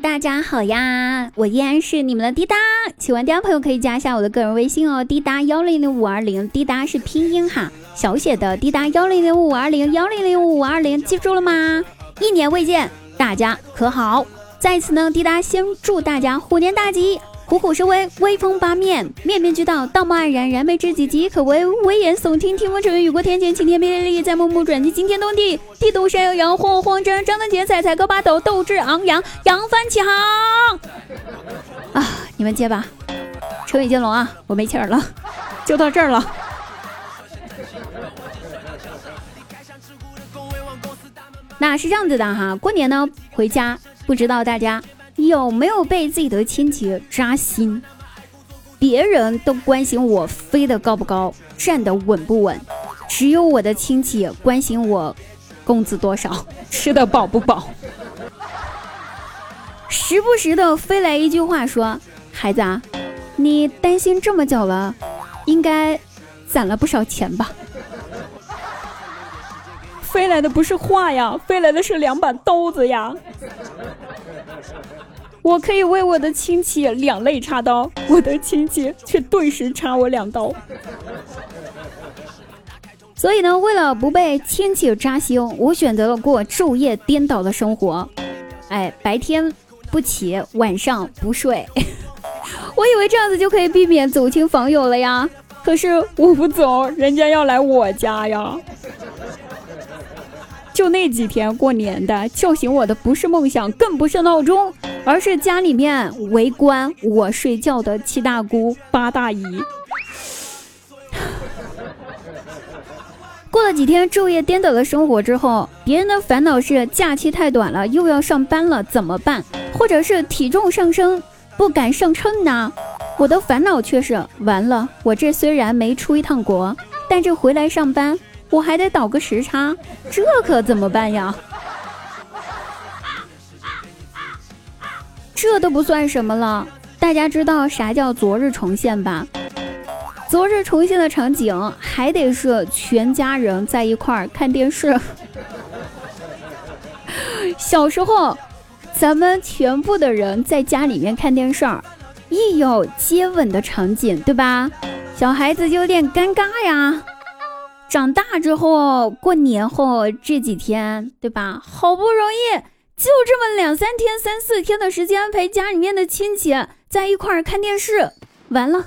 大家好呀！我依然是你们的滴答。喜欢滴答朋友可以加一下我的个人微信哦，滴答幺零零五二零，滴答是拼音哈，小写的滴答幺零零五二零幺零零五二零，记住了吗？一年未见，大家可好？在此呢，滴答先祝大家虎年大吉。虎虎生威，威风八面，面面俱到，道貌岸然，燃眉之急，急可危，危言耸听，听风成雨，雨过天晴，晴天霹雳，在暮暮转机，惊天动地，地动山摇摇，慌慌张张，张灯结彩，彩高八斗，斗志昂扬，扬帆起航。啊，你们接吧，成语接龙啊，我没气儿了，就到这儿了。那是这样子的哈，过年呢回家，不知道大家。有没有被自己的亲戚扎心？别人都关心我飞得高不高，站得稳不稳，只有我的亲戚关心我工资多少，吃得饱不饱。时不时的飞来一句话说：“孩子啊，你担心这么久了，应该攒了不少钱吧？”飞来的不是话呀，飞来的是两把刀子呀。我可以为我的亲戚两肋插刀，我的亲戚却顿时插我两刀。所以呢，为了不被亲戚扎心，我选择了过昼夜颠倒的生活。哎，白天不起，晚上不睡。我以为这样子就可以避免走亲访友了呀，可是我不走，人家要来我家呀。就那几天过年的，叫醒我的不是梦想，更不是闹钟，而是家里面围观我睡觉的七大姑八大姨。过了几天昼夜颠倒的生活之后，别人的烦恼是假期太短了，又要上班了，怎么办？或者是体重上升不敢上秤呢？我的烦恼却是完了，我这虽然没出一趟国，但这回来上班。我还得倒个时差，这可怎么办呀？这都不算什么了，大家知道啥叫昨日重现吧？昨日重现的场景还得是全家人在一块儿看电视。小时候，咱们全部的人在家里面看电视，一有接吻的场景，对吧？小孩子就有点尴尬呀。长大之后，过年后这几天，对吧？好不容易就这么两三天、三四天的时间陪家里面的亲戚在一块儿看电视，完了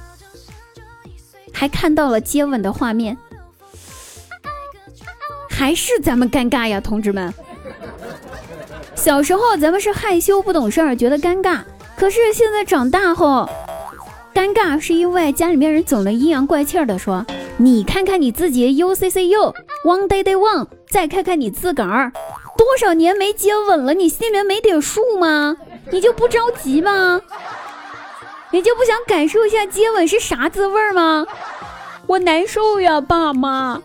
还看到了接吻的画面，还是咱们尴尬呀，同志们。小时候咱们是害羞不懂事儿，觉得尴尬，可是现在长大后，尴尬是因为家里面人总能阴阳怪气的说。你看看你自己，U C C U，One Day Day One，再看看你自个儿，多少年没接吻了，你心里面没点数吗？你就不着急吗？你就不想感受一下接吻是啥滋味吗？我难受呀，爸妈，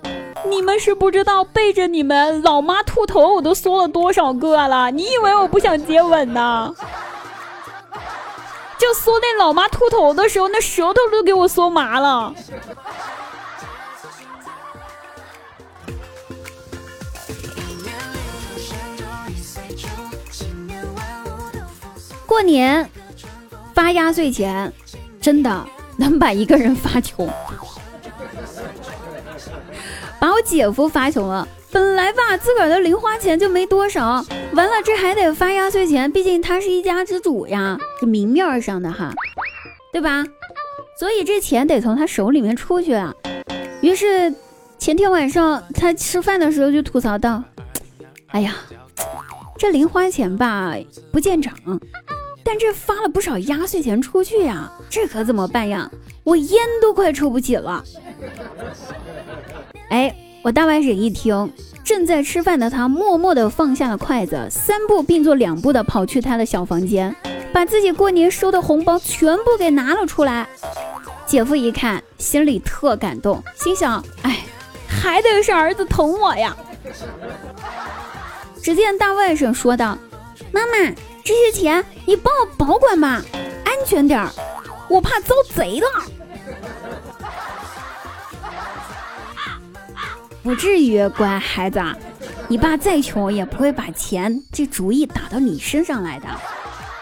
你们是不知道背着你们老妈秃头我都缩了多少个了，你以为我不想接吻呢？就缩那老妈秃头的时候，那舌头都给我缩麻了。过年发压岁钱，真的能把一个人发穷，把我姐夫发穷了。本来吧，自个儿的零花钱就没多少，完了这还得发压岁钱，毕竟他是一家之主呀，这明面上的哈，对吧？所以这钱得从他手里面出去啊。于是前天晚上他吃饭的时候就吐槽道：“哎呀，这零花钱吧不见长。”但这发了不少压岁钱出去呀，这可怎么办呀？我烟都快抽不起了。哎，我大外甥一听，正在吃饭的他默默地放下了筷子，三步并作两步地跑去他的小房间，把自己过年收的红包全部给拿了出来。姐夫一看，心里特感动，心想：哎，还得是儿子疼我呀。只见大外甥说道：“妈妈。”这些钱你帮我保管吧，安全点儿，我怕遭贼了。不至于，乖孩子，你爸再穷也不会把钱这主意打到你身上来的。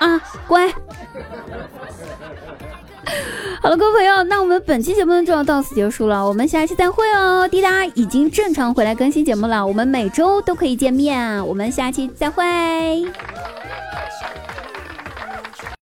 啊，乖。好了，各位朋友，那我们本期节目就要到此结束了，我们下期再会哦。滴答已经正常回来更新节目了，我们每周都可以见面，我们下期再会。